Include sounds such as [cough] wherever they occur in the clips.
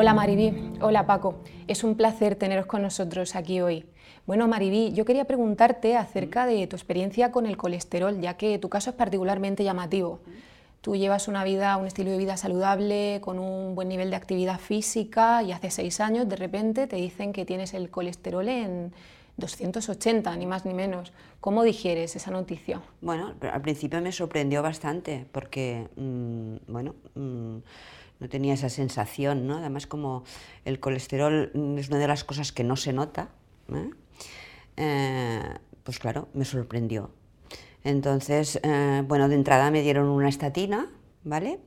Hola Maribí, hola Paco, es un placer teneros con nosotros aquí hoy. Bueno Maribí, yo quería preguntarte acerca de tu experiencia con el colesterol, ya que tu caso es particularmente llamativo. Tú llevas una vida, un estilo de vida saludable, con un buen nivel de actividad física y hace seis años de repente te dicen que tienes el colesterol en 280, ni más ni menos. ¿Cómo digieres esa noticia? Bueno, al principio me sorprendió bastante porque, mm, bueno, mm, no tenía esa sensación, ¿no? Además, como el colesterol es una de las cosas que no se nota, ¿eh? Eh, pues claro, me sorprendió. Entonces, eh, bueno, de entrada me dieron una estatina, ¿vale?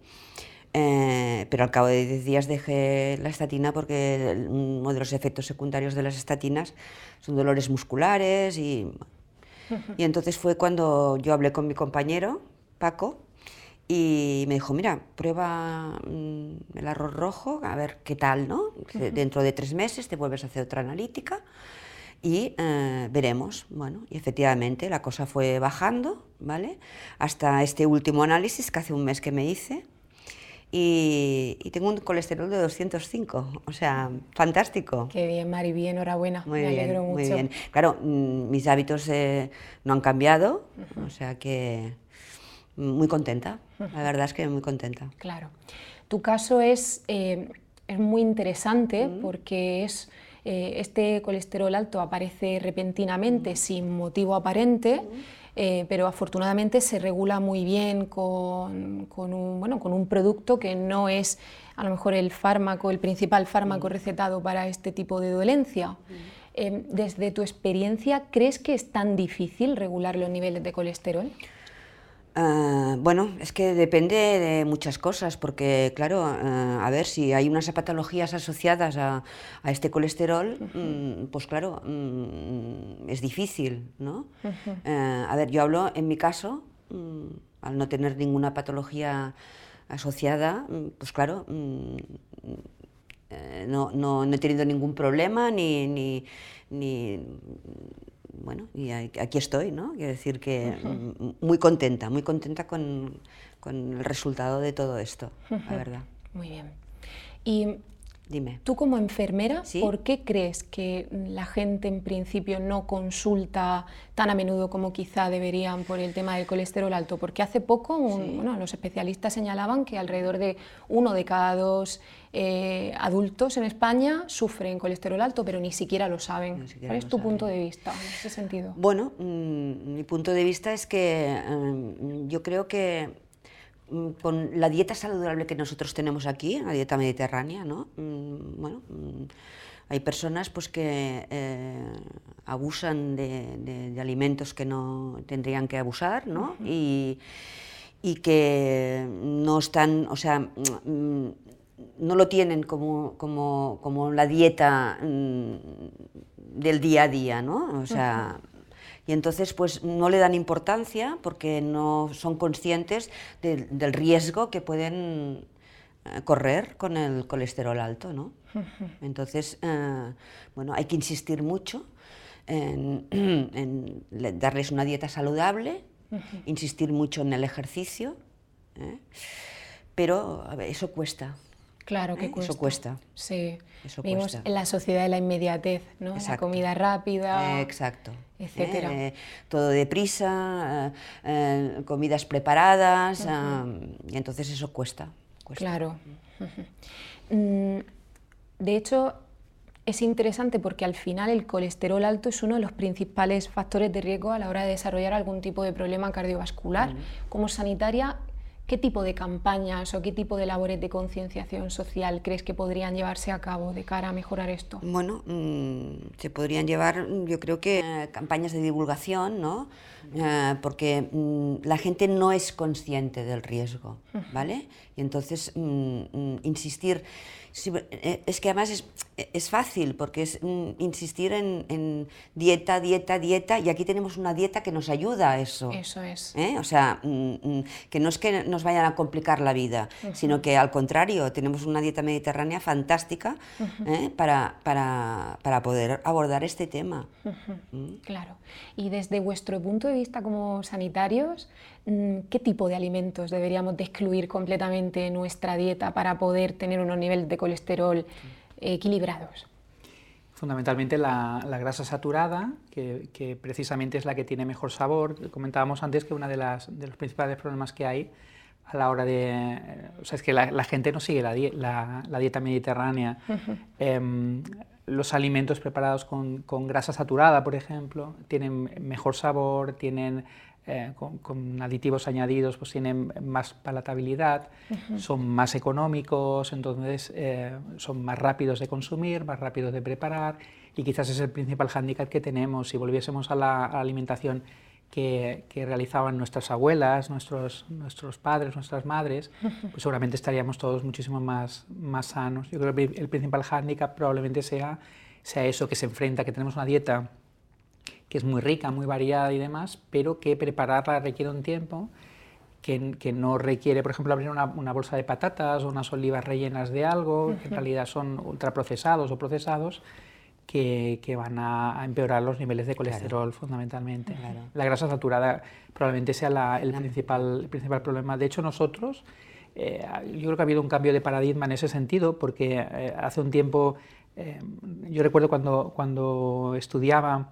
pero al cabo de 10 días dejé la estatina porque uno de los efectos secundarios de las estatinas son dolores musculares y, [laughs] y entonces fue cuando yo hablé con mi compañero, Paco, y me dijo, mira, prueba mm, el arroz rojo, a ver qué tal, ¿no? Dentro de tres meses te vuelves a hacer otra analítica y eh, veremos. Bueno, y efectivamente la cosa fue bajando, ¿vale? Hasta este último análisis que hace un mes que me hice. Y, tengo un colesterol de 205, o sea, fantástico. Qué bien, Mari, bien, enhorabuena, muy me alegro mucho. Muy bien. Claro, mm, mis hábitos eh, no han cambiado, o sea que muy contenta, la verdad es que muy contenta. Claro. Tu caso es, eh, es muy interesante porque es, eh, este colesterol alto aparece repentinamente sin motivo aparente. Eh, pero afortunadamente se regula muy bien con, con, un, bueno, con un producto que no es a lo mejor el fármaco, el principal fármaco recetado para este tipo de dolencia. desde tu experiencia, ¿crees que es tan difícil regular los niveles de colesterol? Ah, bueno, es que depende de muchas cosas, porque claro, ah, a ver, si hay unas patologías asociadas a, este colesterol, mm, pues claro, mm, es difícil, ¿no? Ah, a ver, yo hablo en mi caso, mm, al no tener ninguna patología asociada, pues claro, eh, no, no, he tenido ningún problema ni, ni, ni bueno, y aquí estoy, ¿no? Quiero decir que muy contenta, muy contenta con, con, el resultado de todo esto, la verdad. Muy bien. Y Dime. Tú como enfermera, ¿por qué crees que la gente en principio no consulta tan a menudo como quizá deberían por el tema del colesterol alto? Porque hace poco bueno, los especialistas señalaban que alrededor de uno de cada dos eh, adultos en España sufren colesterol alto, pero ni siquiera lo saben. ¿Cuál es tu punto de vista en ese sentido? Bueno, mm, mi punto de vista es que mm, yo creo que con la dieta saludable que nosotros tenemos aquí, la dieta mediterránea, ¿no? Mm, bueno, mm, hay personas pues, que eh, abusan de, alimentos que no tendrían que abusar, ¿no? y, que no están, o sea, no lo tienen como, como, como la dieta del día a día, ¿no? O sea, y entonces pues no le dan importancia porque no son conscientes del riesgo que pueden eh, correr con el colesterol alto, ¿no? Entonces, eh, bueno, hay que insistir mucho en, [clears throat] darles una dieta saludable, insistir mucho en el ejercicio, ¿eh? pero eso cuesta. Claro que cuesta. Eso cuesta. Sí. Vivimos en la sociedad de la inmediatez, ¿no? La comida rápida. exacto. Etcétera. Eh, todo deprisa, eh, eh, comidas preparadas, y entonces eso cuesta. Claro. Mm, de hecho, es interesante porque al final el colesterol alto es uno de los principales factores de riesgo a la hora de desarrollar algún tipo de problema cardiovascular. Como sanitaria, ¿Qué tipo de campañas o qué tipo de labores de concienciación social crees que podrían llevarse a cabo de cara a mejorar esto? Bueno, mm, se podrían llevar, yo creo que eh, campañas de divulgación, ¿no? Eh, porque mm, la gente no es consciente del riesgo, ¿vale? Y entonces mm, insistir eh, es que además es, es fácil, porque es mm, insistir en, dieta, dieta, dieta, y aquí tenemos una dieta que nos ayuda a eso. Eso es. ¿eh? O sea, mm, mm, que no es que no, nos vayan a complicar la vida, sino que al contrario, tenemos una dieta mediterránea fantástica ¿eh? para, para, para, poder abordar este tema. ¿Mm? Claro. Y desde vuestro punto de vista como sanitarios, ¿qué tipo de alimentos deberíamos de excluir completamente en nuestra dieta para poder tener unos niveles de colesterol equilibrados? fundamentalmente la, grasa saturada, que, precisamente es la que tiene mejor sabor. Comentábamos antes que uno de, de los principales problemas que hay a la hora de... O sea, es que la, gente no sigue la, la dieta mediterránea. Em, los alimentos preparados con, con, grasa saturada, por ejemplo, tienen mejor sabor, tienen eh, con, aditivos añadidos pues tienen más palatabilidad, son más económicos, entonces eh, son más rápidos de consumir, más rápidos de preparar y quizás es el principal hándicap que tenemos. Si volviésemos a la, alimentación que, realizaban nuestras abuelas, nuestros, nuestros padres, nuestras madres, pues seguramente estaríamos todos muchísimo más, más sanos. Yo creo que el principal hándicap probablemente sea, sea eso, que se enfrenta, que tenemos una dieta que es muy rica, muy variada y demás, pero que prepararla requiere un tiempo, que, que no requiere, por ejemplo, abrir una, una, bolsa de patatas o unas olivas rellenas de algo, que en realidad son ultraprocesados o procesados, que, que van a, empeorar los niveles de colesterol fundamentalmente. La grasa saturada probablemente sea la, el, principal, el principal problema. De hecho, nosotros, eh, yo creo que ha habido un cambio de paradigma en ese sentido, porque eh, hace un tiempo, eh, yo recuerdo cuando, cuando estudiaba,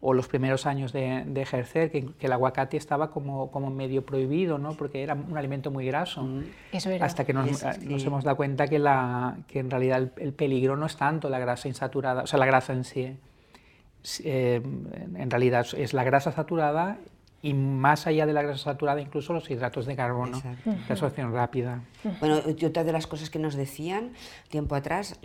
o los primeros años de, ejercer, que, el aguacate estaba como, como medio prohibido, ¿no? porque era un alimento muy graso. Mm. Eso era. Hasta que nos, nos, hemos dado cuenta que, la, que en realidad el, peligro no es tanto la grasa insaturada, o sea, la grasa en sí. Eh, en realidad es la grasa saturada y más allá de la grasa saturada, incluso los hidratos de carbono, la absorción rápida. Bueno, y otra de las cosas que nos decían tiempo atrás,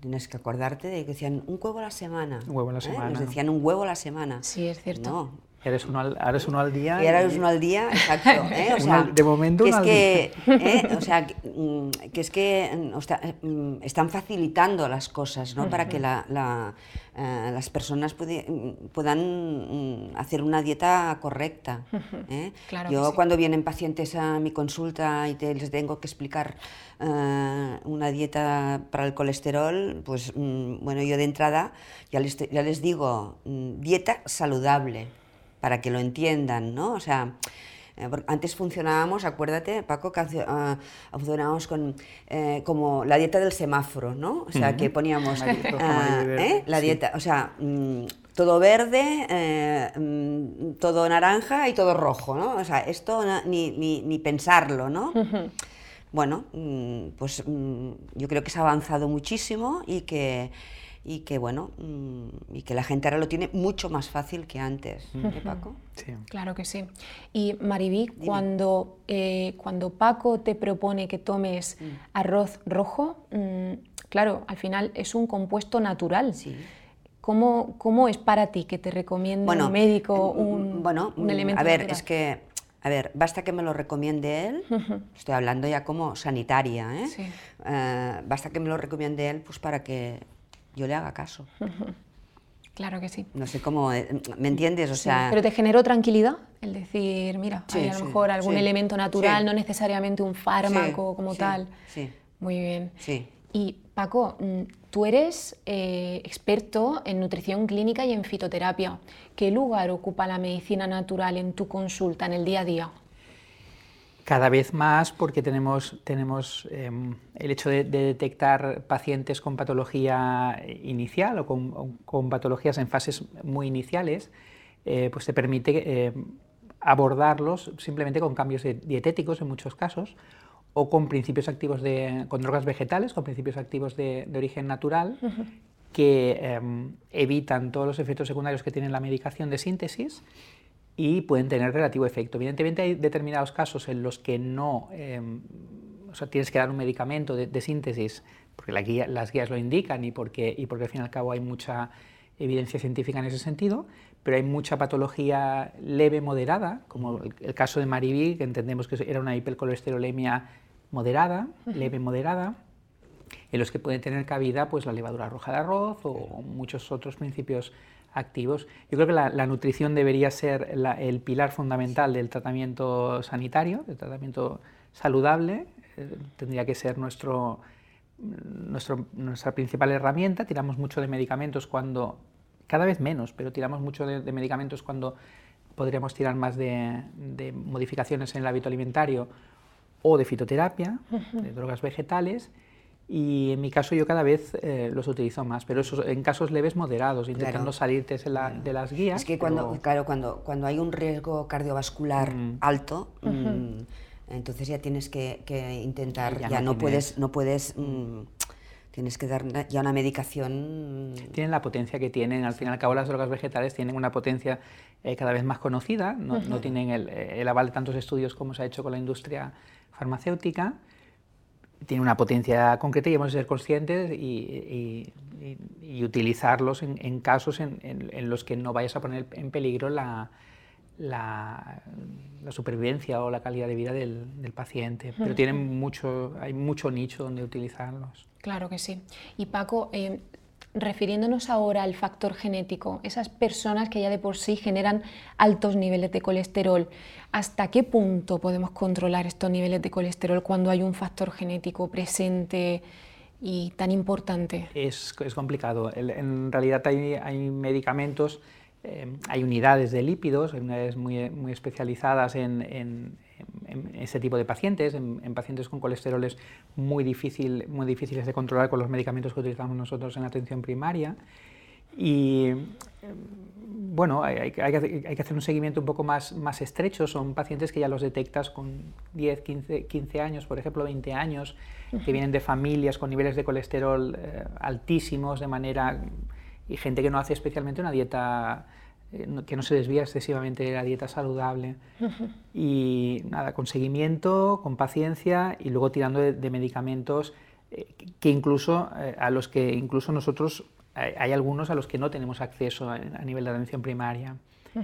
tienes que acordarte de que decían un huevo a la semana. Un huevo a la ¿eh? semana. Nos decían un huevo a la semana. Sí, es cierto. No, Eres uno al, eres uno al día. Y eres uno al día, exacto. [laughs] ¿eh? O sea, de momento que es que, ¿eh? o sea, mm, que es que mm, mm, están facilitando las cosas, ¿no? Para que la, la, eh, las personas puedan hacer una dieta correcta. ¿eh? Claro Yo cuando vienen pacientes a mi consulta y te, les tengo que explicar una dieta para el colesterol, pues bueno, yo de entrada ya les, ya les digo, dieta saludable para que lo entiendan, ¿no? O sea, eh, antes funcionábamos, acuérdate, Paco, que uh, funcionábamos con, eh, como la dieta del semáforo, ¿no? O sea, que poníamos uh, la dieta, o sea, mm, todo verde, mm, todo naranja y todo rojo, ¿no? O sea, esto ni, ni, ni pensarlo, ¿no? Bueno, mm, pues yo creo que se ha avanzado muchísimo y que y que bueno mm, y que la gente ahora lo tiene mucho más fácil que antes ¿eh, Paco? Sí. Claro que sí. Y Mariví, cuando, eh, cuando Paco te propone que tomes mm. arroz rojo, mm, claro, al final es un compuesto natural. Sí. ¿Cómo, ¿Cómo, es para ti que te recomiende un médico un, bueno, un elemento A ver, es que a ver, basta que me lo recomiende él, estoy hablando ya como sanitaria, ¿eh? Sí. Eh, basta que me lo recomiende él pues para que yo le haga caso. [laughs] Claro que sí. No sé cómo, eh, ¿me entiendes? O sea... Pero te generó tranquilidad el decir, mira, hay a lo mejor algún elemento natural, no necesariamente un fármaco como tal. Sí. Muy bien. Sí. Y Paco, mm, tú eres eh, experto en nutrición clínica y en fitoterapia. ¿Qué lugar ocupa la medicina natural en tu consulta, en el día a día? Cada vez más porque tenemos, tenemos em, el hecho de, detectar pacientes con patología inicial o con, patologías en fases muy iniciales, eh, pues te permite em, abordarlos simplemente con cambios dietéticos en muchos casos o con principios activos de, con drogas vegetales, con principios activos de, origen natural, que em, evitan todos los efectos secundarios que tiene la medicación de síntesis y pueden tener relativo efecto. Evidentemente hay determinados casos en los que no, em, o sea, tienes que dar un medicamento de, síntesis porque las guías lo indican y porque, y porque al fin y al cabo hay mucha evidencia científica en ese sentido, pero hay mucha patología leve moderada, como el, caso de Mariví, que entendemos que era una hipercolesterolemia moderada, leve moderada, en los que pueden tener cabida pues, la levadura roja de arroz o muchos otros principios activos. Yo creo que la, nutrición debería ser el pilar fundamental del tratamiento sanitario, del tratamiento saludable, eh, tendría que ser nuestro, nuestra principal herramienta. Tiramos mucho de medicamentos cuando, cada vez menos, pero tiramos mucho de, medicamentos cuando podríamos tirar más de, modificaciones en el hábito alimentario o de fitoterapia, de drogas vegetales y en mi caso yo cada vez eh, los utilizo más, pero eso en casos leves moderados, intentando salirte de, las guías. Es que cuando, claro, cuando, cuando hay un riesgo cardiovascular mm. alto, mm, entonces ya tienes que, intentar, ya, no, puedes, no puedes, mm, tienes que dar ya una medicación. Tienen la potencia que tienen, al fin y al cabo las drogas vegetales tienen una potencia eh, cada vez más conocida, no, no tienen el, el aval de tantos estudios como se ha hecho con la industria farmacéutica tiene una potencia concreta y hemos de ser conscientes y, utilizarlos en, casos en, los que no vayas a poner en peligro la, la, supervivencia o la calidad de vida del, paciente. Pero tienen mucho, hay mucho nicho donde utilizarlos. Claro que sí. Y Paco, eh, refiriéndonos ahora al factor genético, esas personas que ya de por sí generan altos niveles de colesterol, ¿hasta qué punto podemos controlar estos niveles de colesterol cuando hay un factor genético presente y tan importante? Es, complicado. En realidad hay, medicamentos, eh, hay unidades de lípidos, hay unidades muy, especializadas en ese tipo de pacientes, en, pacientes con colesteroles muy, difícil, muy difíciles de controlar con los medicamentos que utilizamos nosotros en atención primaria. Y em, bueno, hay, que, hacer un seguimiento un poco más, más estrecho. Son pacientes que ya los detectas con 10, 15, 15 años, por ejemplo, 20 años, que vienen de familias con niveles de colesterol eh, altísimos de manera y gente que no hace especialmente una dieta que no se desvía excesivamente de la dieta saludable. Y nada, con seguimiento, con paciencia y luego tirando de, medicamentos eh, que incluso eh, a los que incluso nosotros hay, algunos a los que no tenemos acceso a, nivel de atención primaria.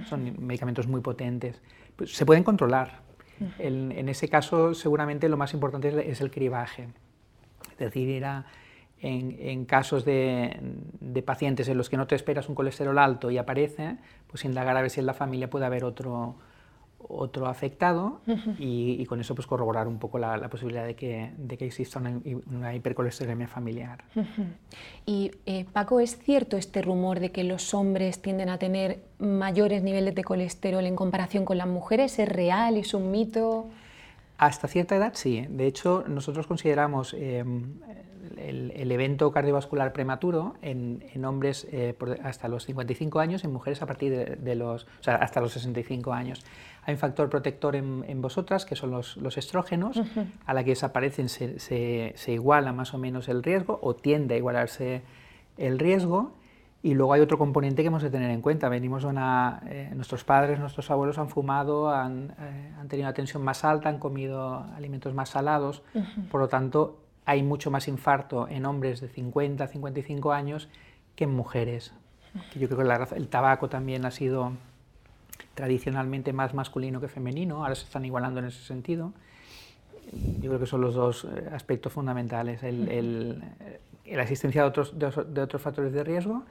Son medicamentos muy potentes. Pues, se pueden controlar. en ese caso, seguramente lo más importante es, el cribaje. Es decir, ir a en, casos de, pacientes en los que no te esperas un colesterol alto y aparece, pues indagar a ver si en la familia puede haber otro, otro afectado y, con eso pues corroborar un poco la, posibilidad de que, de que, exista una, hipercolesterolemia familiar. Y eh, Paco, ¿es cierto este rumor de que los hombres tienden a tener mayores niveles de colesterol en comparación con las mujeres? ¿Es real? ¿Es un mito? Hasta cierta edad sí. De hecho, nosotros consideramos em, el, evento cardiovascular prematuro en, hombres eh, hasta los 55 años, en mujeres a partir de, los, o sea, hasta los 65 años. Hay un factor protector en, vosotras, que son los, estrógenos, a la que desaparecen se, se, iguala más o menos el riesgo o tiende a igualarse el riesgo. Y luego hay otro componente que hemos de tener en cuenta. Venimos una, eh, nuestros padres, nuestros abuelos han fumado, han, eh, han, tenido una tensión más alta, han comido alimentos más salados. Por lo tanto, hay mucho más infarto en hombres de 50, 55 años que en mujeres. Yo creo que el tabaco también ha sido tradicionalmente más masculino que femenino, ahora se están igualando en ese sentido. Yo creo que son los dos eh, aspectos fundamentales, el, la existencia de otros, de otros factores de riesgo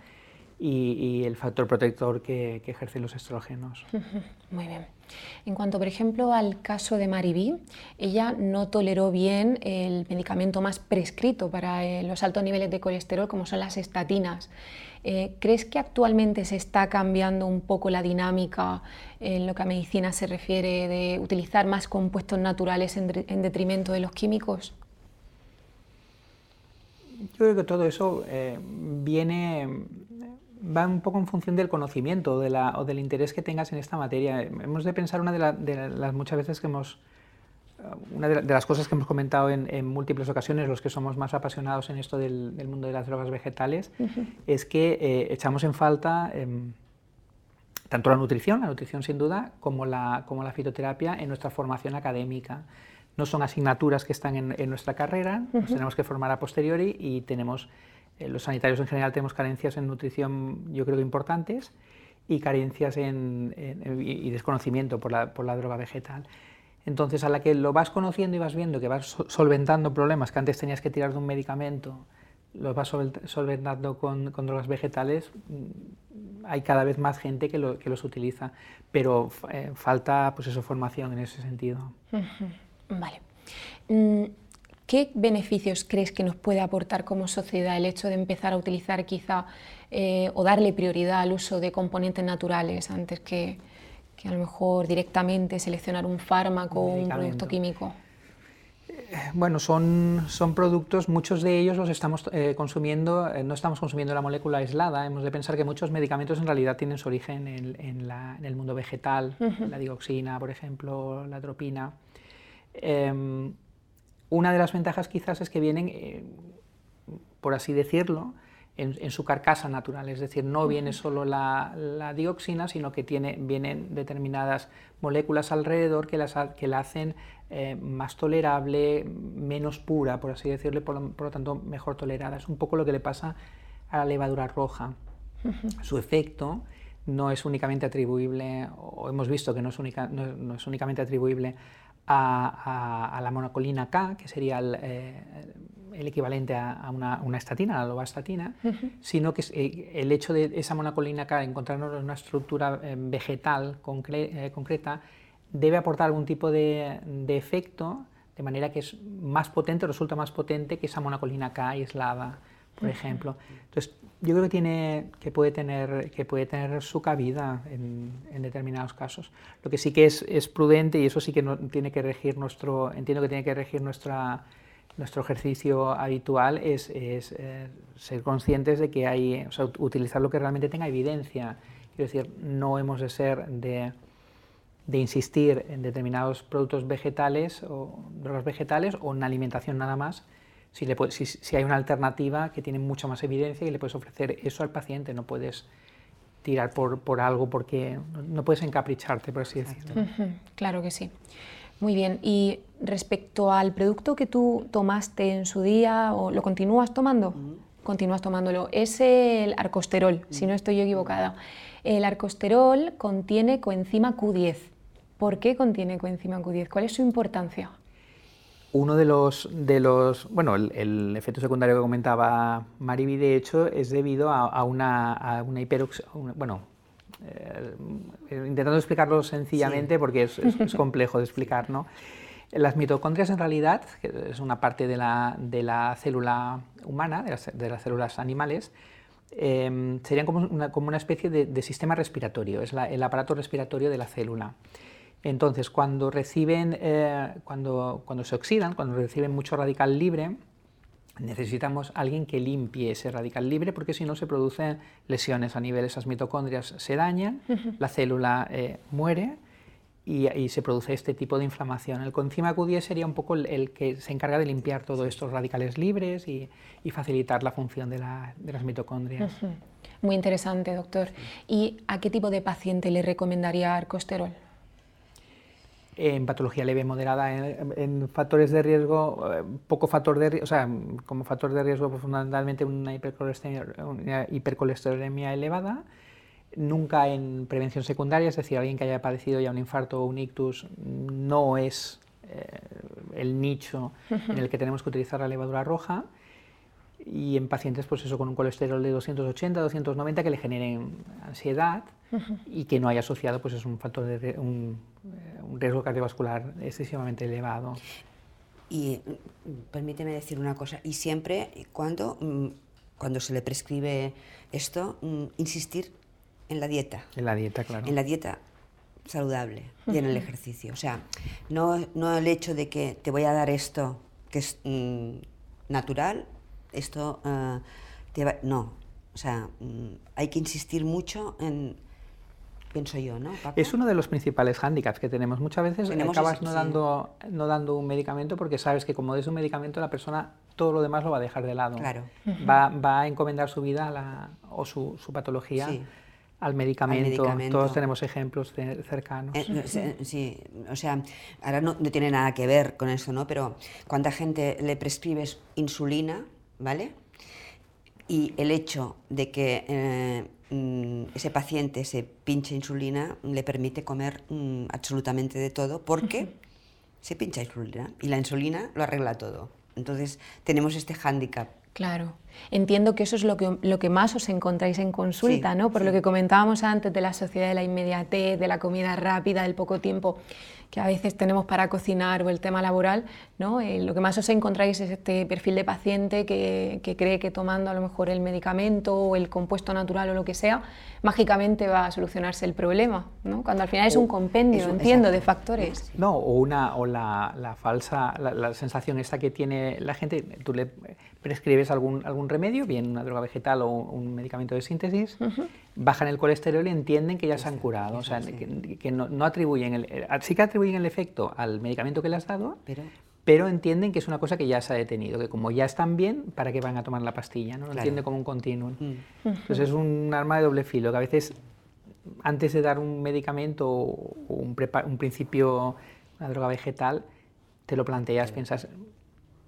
y, el factor protector que, ejercen los estrógenos. [laughs] Muy bien. En cuanto, por ejemplo, al caso de Mariví, ella no toleró bien el medicamento más prescrito para eh, los altos niveles de colesterol, como son las estatinas. Eh, ¿Crees que actualmente se está cambiando un poco la dinámica en lo que a medicina se refiere de utilizar más compuestos naturales en, detrimento de los químicos? Yo creo que todo eso eh, viene va un poco en función del conocimiento de la, o del interés que tengas en esta materia. Hemos de pensar una de, las muchas veces que hemos, una de, las cosas que hemos comentado en, múltiples ocasiones, los que somos más apasionados en esto del, mundo de las drogas vegetales, es que eh, echamos en falta em, tanto la nutrición, la nutrición sin duda, como la, como la fitoterapia en nuestra formación académica. No son asignaturas que están en, nuestra carrera, nos tenemos que formar a posteriori y tenemos eh, los sanitarios en general tenemos carencias en nutrición, yo creo que importantes, y carencias en, y desconocimiento por la, por la, droga vegetal. Entonces, a la que lo vas conociendo y vas viendo que vas solventando problemas que antes tenías que tirar de un medicamento los va solventando con, con drogas vegetales, mm, hay cada vez más gente que los utiliza, pero eh, falta pues eso, formación en ese sentido. Vale. Mm, ¿Qué beneficios crees que nos puede aportar como sociedad el hecho de empezar a utilizar quizá eh, o darle prioridad al uso de componentes naturales antes que, que a lo mejor directamente seleccionar un fármaco o un producto químico? bueno, son, son productos, muchos de ellos los estamos eh, consumiendo, eh, no estamos consumiendo la molécula aislada, hemos de pensar que muchos medicamentos en realidad tienen su origen en, en, el mundo vegetal, la dioxina, por ejemplo, la atropina. Em, una de las ventajas quizás es que vienen, eh, por así decirlo, en, su carcasa natural, es decir, no viene solo la, dioxina, sino que tiene, vienen determinadas moléculas alrededor que, las, que la hacen eh, más tolerable, menos pura, por así decirlo, por, lo tanto mejor tolerada. Es un poco lo que le pasa a la levadura roja. Su efecto no es únicamente atribuible, o hemos visto que no es, no es únicamente atribuible a, la monocolina K, que sería el, eh, el equivalente a, una, una, estatina, la lovastatina, sino que eh, el hecho de esa monocolina K encontrarnos en una estructura eh, vegetal concreta debe aportar algún tipo de, de, efecto, de manera que es más potente, resulta más potente que esa monocolina K aislada, por ejemplo. Entonces, yo creo que, tiene, que, puede, tener, que puede tener su cabida en, en determinados casos. Lo que sí que es, es, prudente, y eso sí que no, tiene que regir nuestro, entiendo que tiene que regir nuestra, nuestro ejercicio habitual, es, es eh, ser conscientes de que hay, o sea, utilizar lo que realmente tenga evidencia. Quiero decir, no hemos de ser de, de insistir en determinados productos vegetales o drogas vegetales o en alimentación nada más, si, hay una alternativa que tiene mucha más evidencia y le puedes ofrecer eso al paciente, no puedes tirar por, algo porque no, puedes encapricharte, por así decirlo. Claro que sí. Muy bien, y respecto al producto que tú tomaste en su día, ¿o ¿lo continúas tomando? Continúas tomándolo. Es el arcosterol, si no estoy yo equivocada. El arcosterol contiene coenzima Q10. ¿Por qué contiene coenzima Q10? ¿Cuál es su importancia? Uno de los, de los bueno, el, efecto secundario que comentaba Mariby, de hecho, es debido a, una, a una bueno, eh, intentando explicarlo sencillamente porque es, es, complejo de explicar, ¿no? Las mitocondrias en realidad, que es una parte de la, de la célula humana, de las, de las células animales, eh, serían como una, como una especie de, de, sistema respiratorio, es la, el aparato respiratorio de la célula. Entonces, cuando reciben, eh, cuando, cuando se oxidan, cuando reciben mucho radical libre, necesitamos alguien que limpie ese radical libre porque si no se producen lesiones a nivel, esas mitocondrias se dañan, la célula eh, muere y, se produce este tipo de inflamación. El coenzima Q10 sería un poco el, que se encarga de limpiar todos estos radicales libres y, facilitar la función de, las mitocondrias. Muy interesante, doctor. ¿Y a qué tipo de paciente le recomendaría arcosterol? En patología leve moderada, en, factores de riesgo, eh, poco factor de o sea, como factor de riesgo pues, fundamentalmente una hipercolesterolemia, elevada, nunca en prevención secundaria, es decir, alguien que haya padecido ya un infarto o un ictus no es eh, el nicho en el que tenemos que utilizar la levadura roja. Y en pacientes pues eso con un colesterol de 280, 290 que le generen ansiedad y que no haya asociado pues es un factor de un, eh, un riesgo cardiovascular excesivamente elevado. Y mm, permíteme decir una cosa, y siempre cuando, mm, cuando se le prescribe esto, mm, insistir en la dieta. En la dieta, claro. En la dieta saludable y en el ejercicio. O sea, no, no el hecho de que te voy a dar esto que es natural, esto uh, te va, no. O sea, hay que insistir mucho en, pienso yo, ¿no? Es uno de los principales hándicaps que tenemos. Muchas veces acabas no, dando, no dando un medicamento porque sabes que como des un medicamento la persona todo lo demás lo va a dejar de lado. Claro. Va, va a encomendar su vida la, o su, su patología al, medicamento. Todos tenemos ejemplos cercanos. Eh, sí, o sea, ahora no, no, tiene nada que ver con eso, ¿no? Pero cuánta gente le prescribes insulina, ¿vale? Y el hecho de que eh, Mm, ese paciente se pincha insulina, le permite comer mm, absolutamente de todo porque se pincha insulina y la insulina lo arregla todo. Entonces tenemos este hándicap Claro. Entiendo que eso es lo que, lo que más os encontráis en consulta, ¿no? Por lo que comentábamos antes de la sociedad de la inmediatez, de la comida rápida, del poco tiempo que a veces tenemos para cocinar o el tema laboral, ¿no? Eh, lo que más os encontráis es este perfil de paciente que, que, cree que tomando a lo mejor el medicamento o el compuesto natural o lo que sea, mágicamente va a solucionarse el problema, ¿no? cuando al final es un compendio, entiendo, de factores. No, o, una, o la, la falsa, la, la, sensación esta que tiene la gente, tú le prescribes algún, algún remedio, bien una droga vegetal o un medicamento de síntesis, bajan el colesterol y entienden que ya se han curado. O sea, que, no, atribuyen el, eh, sí que atribuyen el efecto al medicamento que le has dado, pero, pero entienden que es una cosa que ya se ha detenido, que como ya están bien, ¿para qué van a tomar la pastilla? No lo entiende como un continuum. Mm. Entonces es un arma de doble filo, que a veces antes de dar un medicamento o un, un principio, una droga vegetal, te lo planteas, piensas,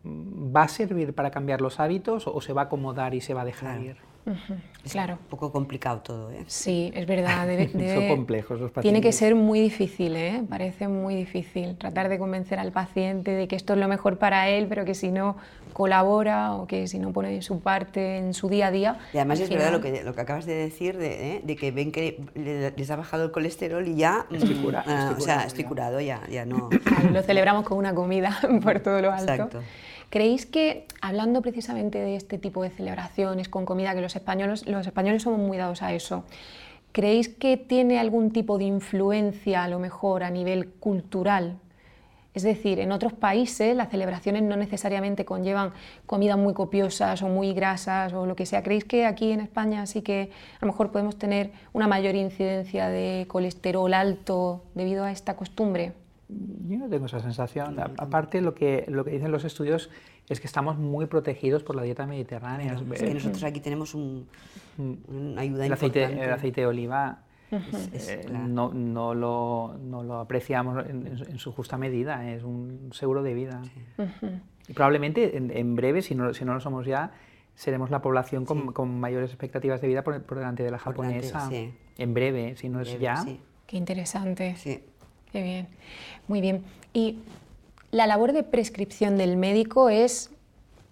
¿va a servir para cambiar los hábitos o se va a acomodar y se va a dejar ir? Es claro. un poco complicado todo. ¿eh? Sí, es [laughs] verdad. Son complejos los pacientes. Tiene que ser muy difícil, ¿eh? parece muy difícil tratar de convencer al paciente de que esto es lo mejor para él, pero que si no colabora o que si no pone su parte en su día a día. Y además es verdad lo que, lo que acabas de decir, de, ¿eh? de que ven que les ha bajado el colesterol y ya. Estoy, cura, ah, o sea, estoy curado, ya, ya no. lo celebramos con una comida [laughs] por todo lo alto. Exacto. ¿Creéis que, hablando precisamente de este tipo de celebraciones con comida, que los españoles, los españoles somos muy dados a eso, ¿creéis que tiene algún tipo de influencia a lo mejor a nivel cultural? Es decir, en otros países las celebraciones no necesariamente conllevan comidas muy copiosas o muy grasas o lo que sea. ¿Creéis que aquí en España sí que a lo mejor podemos tener una mayor incidencia de colesterol alto debido a esta costumbre? Yo no tengo esa sensación. Aparte, lo que, lo que dicen los estudios es que estamos muy protegidos por la dieta mediterránea. es que nosotros aquí tenemos un, mm. una ayuda el importante. Aceite, el aceite de oliva eh, no, no, lo, no, lo, apreciamos en, su justa medida, es un seguro de vida. Y probablemente en, breve, si no, si no lo somos ya, seremos la población con, con mayores expectativas de vida por, por delante de la japonesa. en breve, si no es ya. Qué interesante. Sí. Qué bien, muy bien. Y la labor de prescripción del médico es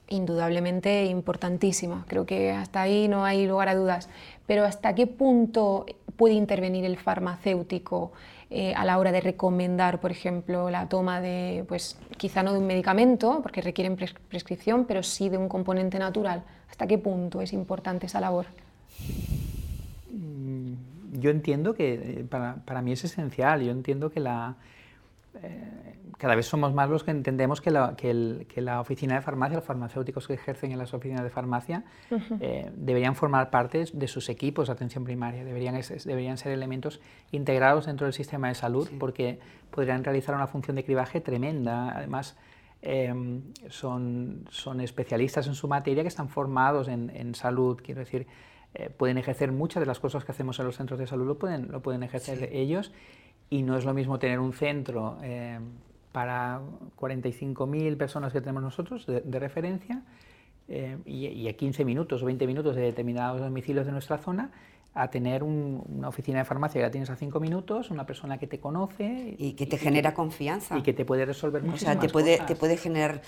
indudablemente importantísima. Creo que hasta ahí no hay lugar a dudas. Pero ¿hasta qué punto puede intervenir el farmacéutico eh, a la hora de recomendar, por ejemplo, la toma de, pues quizá no de un medicamento, porque requieren prescripción, pero sí de un componente natural? ¿Hasta qué punto es importante esa labor? Yo entiendo que eh, para, para, mí es esencial, yo entiendo que la, eh, cada vez somos más los que entendemos que la, que, el, que la, oficina de farmacia, los farmacéuticos que ejercen en las oficinas de farmacia, eh, deberían formar parte de sus equipos de atención primaria, deberían, deberían ser elementos integrados dentro del sistema de salud porque podrían realizar una función de cribaje tremenda. Además, em, son, son especialistas en su materia que están formados en, en salud, quiero decir, eh, pueden ejercer muchas de las cosas que hacemos en los centros de salud, lo pueden, lo pueden ejercer ellos. Y no es lo mismo tener un centro eh, para 45.000 personas que tenemos nosotros de, referencia eh, y, y, a 15 minutos o 20 minutos de determinados domicilios de nuestra zona a tener una oficina de farmacia que la tienes a cinco minutos, una persona que te conoce. Y que te genera confianza. Y que te puede resolver muchas cosas. O sea, te puede, te puede generar,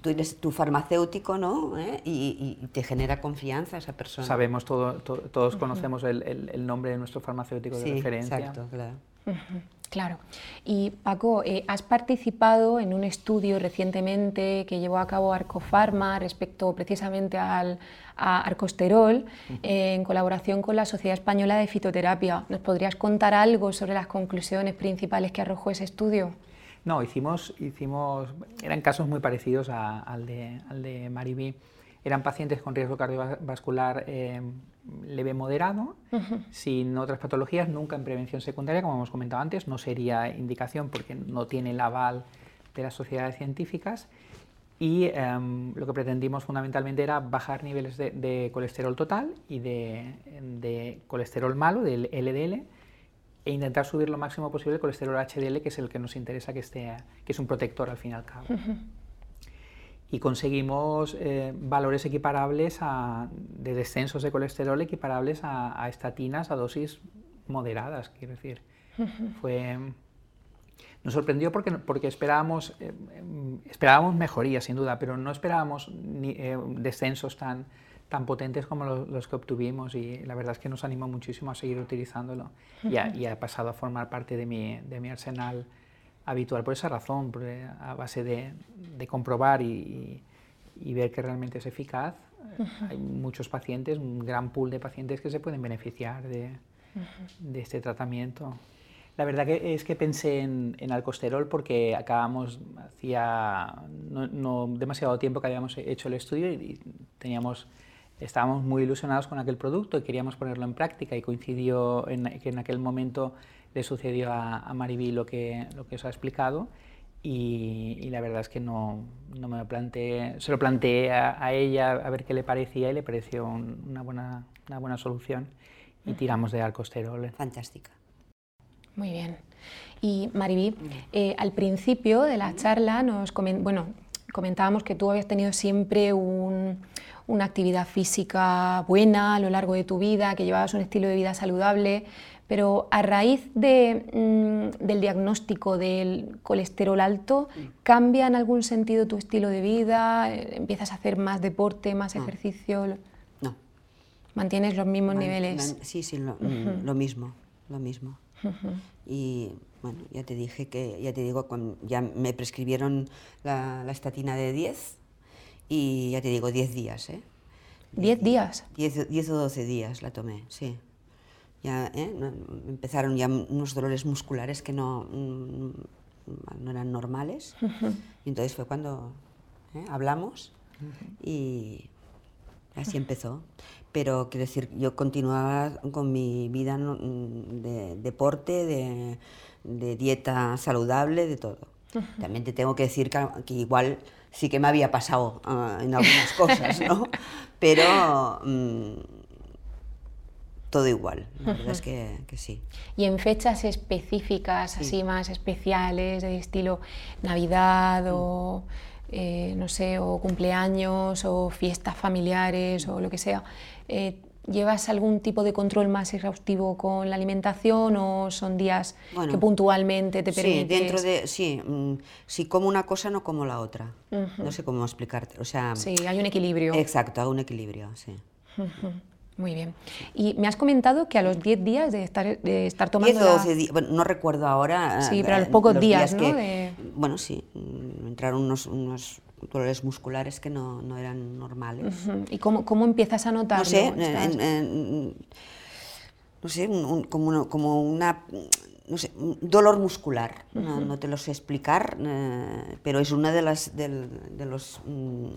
tú, eres tu farmacéutico, ¿no? ¿Eh? Y, te genera confianza esa persona. Sabemos, todo, todos conocemos el, el, nombre de nuestro farmacéutico de referencia. Exacto, claro. [laughs] Claro. Y Paco, eh, has participado en un estudio recientemente que llevó a cabo Arcofarma respecto precisamente al a Arcosterol eh, en colaboración con la Sociedad Española de Fitoterapia. ¿Nos podrías contar algo sobre las conclusiones principales que arrojó ese estudio? No, hicimos, hicimos eran casos muy parecidos al de, al de Mariby. Eran pacientes con riesgo cardiovascular eh, leve moderado, sin otras patologías, nunca en prevención secundaria, como hemos comentado antes, no sería indicación porque no tiene el aval de las sociedades científicas. Y em, lo que pretendimos fundamentalmente era bajar niveles de, colesterol total y de, colesterol malo, del LDL, e intentar subir lo máximo posible el colesterol HDL, que es el que nos interesa que esté, que es un protector al fin y al cabo y conseguimos eh, valores equiparables a, de descensos de colesterol equiparables a, estatinas a dosis moderadas, quiero decir. Fue, nos sorprendió porque, porque esperábamos, eh, esperábamos mejoría, sin duda, pero no esperábamos ni, eh, descensos tan, tan potentes como los, que obtuvimos y la verdad es que nos animó muchísimo a seguir utilizándolo y, ha, pasado a formar parte de mi, de mi arsenal habitual por esa razón, a base de, de comprobar y, y, ver que realmente es eficaz. Hay muchos pacientes, un gran pool de pacientes que se pueden beneficiar de, de este tratamiento. La verdad que es que pensé en, en alcosterol porque acabamos, hacía no, demasiado tiempo que habíamos hecho el estudio y, teníamos, estábamos muy ilusionados con aquel producto y queríamos ponerlo en práctica y coincidió en, que en aquel momento le sucedió a, a Mariví lo que, lo que os ha explicado y, la verdad es que no, no, me lo planteé, se lo planteé a, ella a ver qué le parecía y le pareció una, buena, una buena solución y tiramos de alcosterol. Fantástica. Muy bien. Y Mariví, eh, al principio de la charla nos bueno, comentábamos que tú habías tenido siempre una actividad física buena a lo largo de tu vida, que llevabas un estilo de vida saludable, pero a raíz de, mm, del diagnóstico del colesterol alto, ¿cambia en algún sentido tu estilo de vida? ¿Empiezas a hacer más deporte, más ejercicio? No. ¿Mantienes los mismos niveles? sí, sí, lo, lo mismo, lo mismo. Y bueno, ya te dije que, ya te digo, ya me prescribieron la, la estatina de 10 y ya te digo, 10 días, ¿eh? ¿10 días? 10 o 12 días la tomé, sí. Ya ¿eh? empezaron ya unos dolores musculares que no, mm, no eran normales. Y entonces fue cuando ¿eh? hablamos y así empezó pero quiero decir, yo continuaba con mi vida de deporte, de, dieta saludable, de todo. También te tengo que decir que, igual sí que me había pasado ah, en algunas cosas, ¿no? [laughs] Pero mm, todo igual, la verdad es que, sí. ¿Y en fechas específicas, así más especiales, de estilo Navidad o... Eh, no sé, o cumpleaños o fiestas familiares o lo que sea, eh, ¿llevas algún tipo de control más exhaustivo con la alimentación o son días que puntualmente te permites? Sí, dentro de, sí, mm, si como una cosa no como la otra. No sé cómo explicarte, o sea... Sí, hay un equilibrio. Exacto, hay un equilibrio, sí. Muy bien. Y me has comentado que a los 10 días de estar, de estar tomando... 10 o 12 días, bueno, no recuerdo ahora... Sí, pero a los pocos días, ¿no? Bueno, sí, mm, entraron unos, unos dolores musculares que no, no eran normales. ¿Y cómo, cómo, empiezas a notarlo? No sé, no sé como, como una no sé, dolor muscular, no, no, te lo sé explicar, eh, pero es una de las de, de los mm,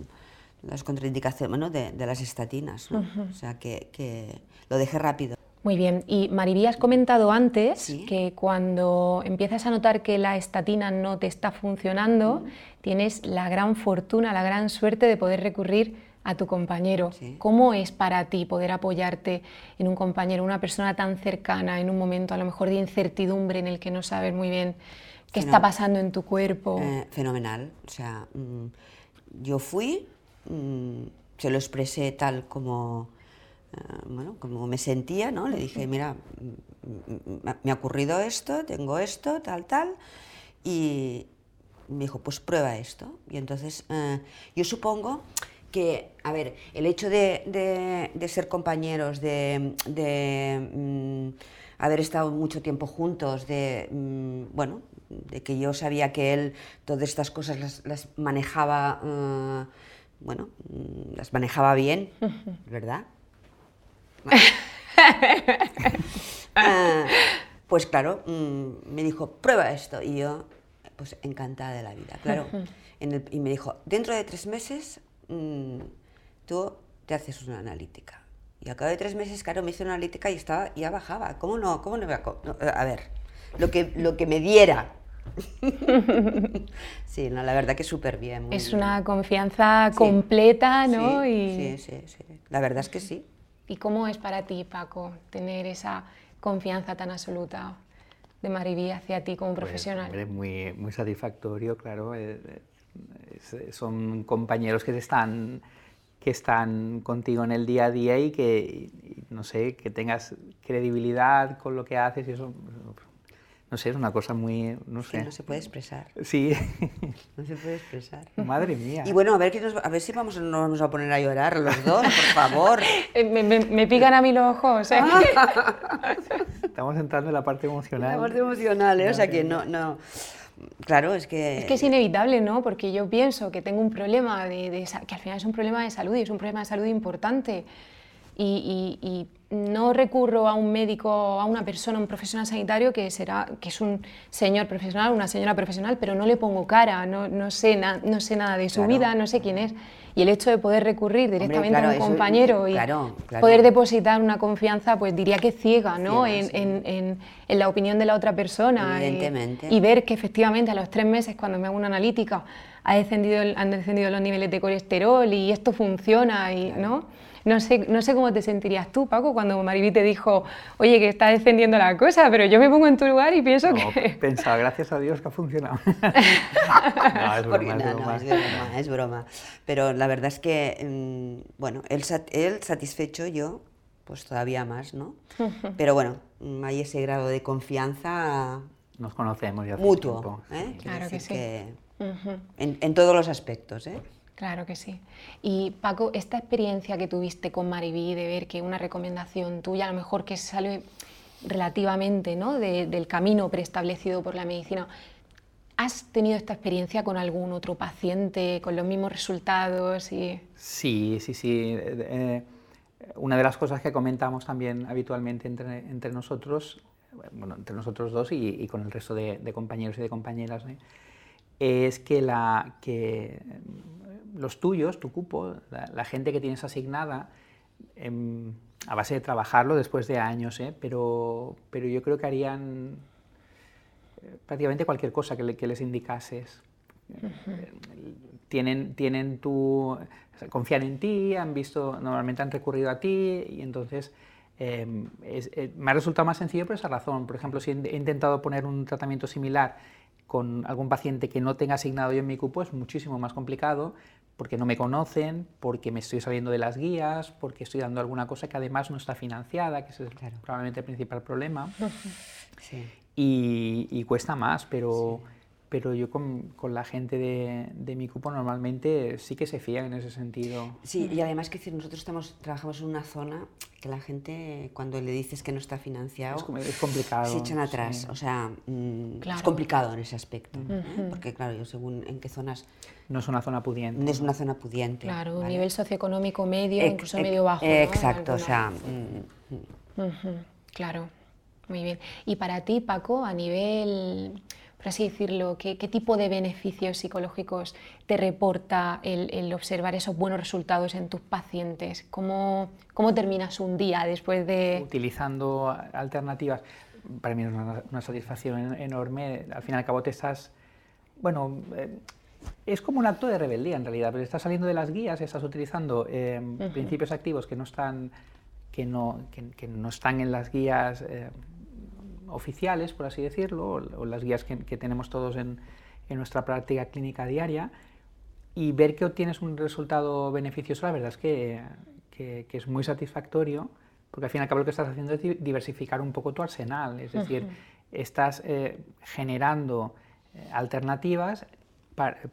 las contraindicaciones bueno, de, de, las estatinas, ¿no? o sea que, que, lo dejé rápido. Muy bien, y Mariví has comentado antes que cuando empiezas a notar que la estatina no te está funcionando, tienes la gran fortuna, la gran suerte de poder recurrir a tu compañero. ¿Cómo es para ti poder apoyarte en un compañero, una persona tan cercana, en un momento a lo mejor de incertidumbre en el que no sabes muy bien qué está pasando en tu cuerpo? Eh, fenomenal. O sea, mm, yo fui, mm, se lo expresé tal como, eh, bueno, como me sentía, ¿no? Le dije, mira, mm, me ha ocurrido esto, tengo esto, tal, tal, y me dijo, pues prueba esto. Y entonces eh, yo supongo que, a ver, el hecho de, ser compañeros, de, mm, haber estado mucho tiempo juntos, de, mm, bueno, de que yo sabía que él todas estas cosas las, manejaba, eh, bueno, mm, las manejaba bien, [laughs] ¿verdad? Eh, [laughs] pues claro, me dijo, prueba esto. Y yo, pues encantada de la vida, claro. [laughs] y me dijo, dentro de tres meses mm, tú te haces una analítica. Y a cabo de tres meses, claro, me hice una analítica y estaba, ya bajaba. ¿Cómo no? ¿Cómo no? a ver, lo que, lo que me diera. [laughs] sí, no, la verdad que súper bien. es una confianza completa, ¿no? Sí, sí, sí, la verdad es que sí. ¿Y cómo es para ti, Paco, tener esa confianza tan absoluta? de Mariví hacia ti como pues, profesional? Pues, muy, muy satisfactorio, claro. Eh, eh, son compañeros que están que están contigo en el día a día y que, no sé, que tengas credibilidad con lo que haces y eso no sé, es una cosa muy, no sé. Que no se puede expresar. Sí. No se puede expresar. Madre mía. Y bueno, a ver, a ver si vamos, nos vamos a poner a llorar los dos, por favor. [laughs] Eh, me, me, pican a mí los ojos. ¿eh? [laughs] Estamos entrando en la parte emocional. La parte emocional, ¿eh? o sea que no, no. Claro, es que... Es que es inevitable, ¿no? Porque yo pienso que tengo un problema, de, que al final es un problema de salud y es un problema de salud importante. y no recurro a un médico, a una persona, un profesional sanitario que, será, que es un señor profesional, una señora profesional, pero no le pongo cara, no, no, sé, no sé nada de su vida, no sé quién es. Y el hecho de poder recurrir directamente a un compañero y poder depositar una confianza, pues diría que ciega, ¿no? en, en, en, la opinión de la otra persona. Evidentemente. Y, ver que efectivamente a los tres meses, cuando me hago una analítica, ha descendido, han descendido los niveles de colesterol y esto funciona, y, ¿no? No sé, no sé cómo te sentirías tú, Paco, cuando Mariví te dijo, oye, que está descendiendo la cosa, pero yo me pongo en tu lugar y pienso que... [laughs] Pensaba, gracias a Dios que ha funcionado. [laughs] no, es broma, es, broma. es broma, Pero la verdad es que, mm, bueno, él, él satisfecho, yo, pues todavía más, ¿no? Pero bueno, mm, hay ese grado de confianza... Nos conocemos ya hace Mutuo, tiempo. ¿eh? Claro que sí. en, en todos los aspectos, ¿eh? Claro que sí. Y Paco, esta experiencia que tuviste con Mariví de ver que una recomendación tuya, a lo mejor que sale relativamente ¿no? del camino preestablecido por la medicina, ¿has tenido esta experiencia con algún otro paciente, con los mismos resultados? Y... Sí, sí, sí. Eh, una de las cosas que comentamos también habitualmente entre, entre nosotros, bueno, entre nosotros dos y, con el resto de, compañeros y de compañeras, es que, la, que los tuyos, tu cupo, la, gente que tienes asignada, em, a base de trabajarlo después de años, ¿eh? pero, pero yo creo que harían eh, prácticamente cualquier cosa que, les indicases. tienen, tienen tu, confían en ti, han visto, normalmente han recurrido a ti y entonces em, eh, me ha resultado más sencillo por esa razón. Por ejemplo, si he intentado poner un tratamiento similar con algún paciente que no tenga asignado yo en mi cupo es muchísimo más complicado porque no me conocen, porque me estoy saliendo de las guías, porque estoy dando alguna cosa que además no está financiada, que ese es probablemente el principal problema. Y, cuesta más, pero pero yo con, con la gente de, de, mi cupo normalmente sí que se fían en ese sentido. Sí, y además que decir, nosotros estamos, trabajamos en una zona que la gente cuando le dices que no está financiado es, complicado. Se echan atrás, o sea, mm, es complicado en ese aspecto, ¿eh? porque claro, yo según en qué zonas... No es una zona pudiente. No es una zona pudiente. Claro, un nivel socioeconómico medio, incluso medio bajo. Exacto, o sea... Mm, mm. Claro, muy bien. Y para ti, Paco, a nivel por así decirlo, ¿qué, tipo de beneficios psicológicos te reporta el, observar esos buenos resultados en tus pacientes? ¿Cómo, ¿Cómo, terminas un día después de...? Utilizando alternativas, para mí es una, satisfacción enorme. Al fin y al cabo te estás... Bueno, eh, es como un acto de rebeldía en realidad, pero estás saliendo de las guías, estás utilizando eh, principios activos que no están, que no, que, no están en las guías... Eh, oficiales, por así decirlo, o, las guías que, tenemos todos en, nuestra práctica clínica diaria, y ver que obtienes un resultado beneficioso, la verdad es que, es muy satisfactorio, porque al fin y al cabo lo que estás haciendo es diversificar un poco tu arsenal, es decir, estás eh, generando eh, alternativas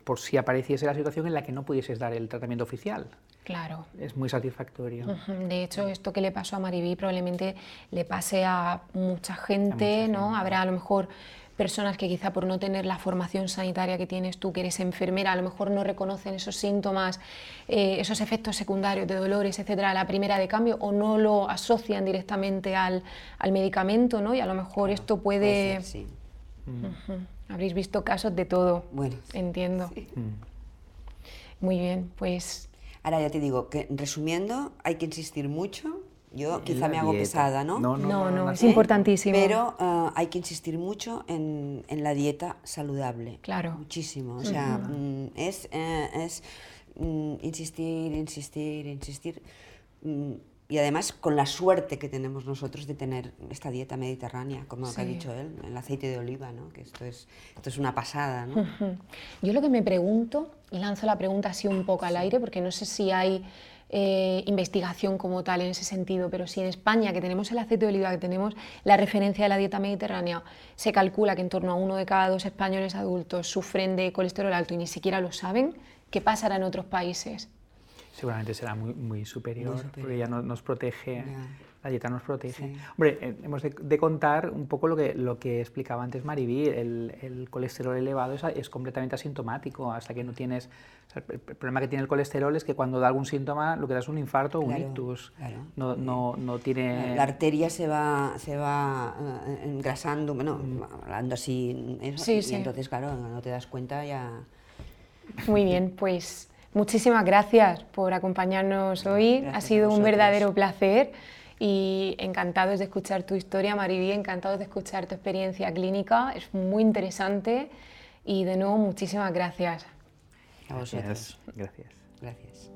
por si apareciese la situación en la que no pudieses dar el tratamiento oficial. Claro. Es muy satisfactorio. De hecho, esto que le pasó a Mariví probablemente le pase a mucha gente, ¿no? Habrá a lo mejor personas que quizá por no tener la formación sanitaria que tienes tú, que eres enfermera, a lo mejor no reconocen esos síntomas, eh, esos efectos secundarios de dolores, etcétera, a la primera de cambio o no lo asocian directamente al, medicamento, ¿no? Y a lo mejor esto puede... sí. Habréis visto casos de todo. Bueno. Entiendo. Muy bien, pues Ahora ya te digo que resumiendo, hay que insistir mucho. Yo quizá me hago pesada, ¿no? No, no, es importantísimo. Pero eh, hay que insistir mucho en, la dieta saludable. Claro. Muchísimo. O sea, mm, es, eh, es mm, insistir, insistir, insistir. Mm, y además con la suerte que tenemos nosotros de tener esta dieta mediterránea, como ha dicho él, el aceite de oliva, ¿no? que esto es, esto es una pasada. ¿no? Yo lo que me pregunto, y lanzo la pregunta así un poco al aire, porque no sé si hay eh, investigación como tal en ese sentido, pero si en España, que tenemos el aceite de oliva, que tenemos la referencia de la dieta mediterránea, se calcula que en torno a uno de cada dos españoles adultos sufren de colesterol alto y ni siquiera lo saben, ¿qué pasará en otros países? Seguramente será muy, muy, superior, porque ya nos protege la dieta nos protege. Hombre, eh, hemos de, contar un poco lo que, lo que explicaba antes Mariví, el, el colesterol elevado es, es, completamente asintomático, hasta que no tienes... el problema que tiene el colesterol es que cuando da algún síntoma lo que da es un infarto o un ictus. No, no, no, tiene... La arteria se va, se va eh, engrasando, bueno, hablando así, sí, y entonces, claro, no te das cuenta ya... Muy bien, pues... Muchísimas gracias por acompañarnos hoy. ha sido un verdadero placer y encantados de escuchar tu historia, Mariví, encantados de escuchar tu experiencia clínica, es muy interesante y de nuevo muchísimas gracias. A vosotros. Gracias. Gracias.